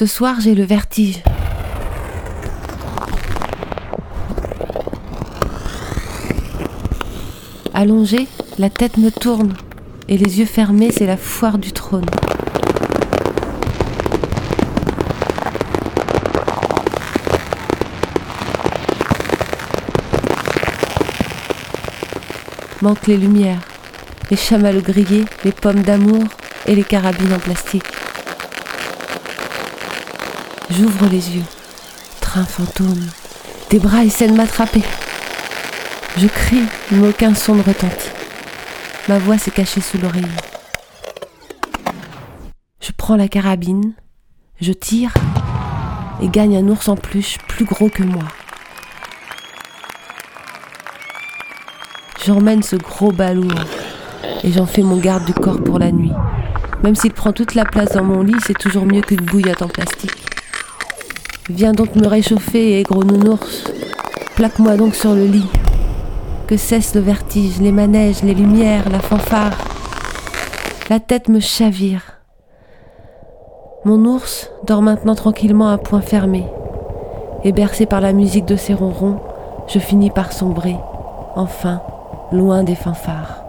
Ce soir, j'ai le vertige. Allongée, la tête me tourne et les yeux fermés, c'est la foire du trône. Manquent les lumières, les chamallows grillés, les pommes d'amour et les carabines en plastique. J'ouvre les yeux. Train fantôme. Des bras essaient de m'attraper. Je crie, mais aucun son ne retentit. Ma voix s'est cachée sous l'oreille. Je prends la carabine, je tire et gagne un ours en peluche plus gros que moi. J'emmène ce gros balourd et j'en fais mon garde du corps pour la nuit. Même s'il prend toute la place dans mon lit, c'est toujours mieux qu'une bouillotte en plastique. Viens donc me réchauffer, gros nounours. Plaque-moi donc sur le lit. Que cesse le vertige, les manèges, les lumières, la fanfare. La tête me chavire. Mon ours dort maintenant tranquillement à point fermé. Et bercé par la musique de ses ronrons, je finis par sombrer, enfin, loin des fanfares.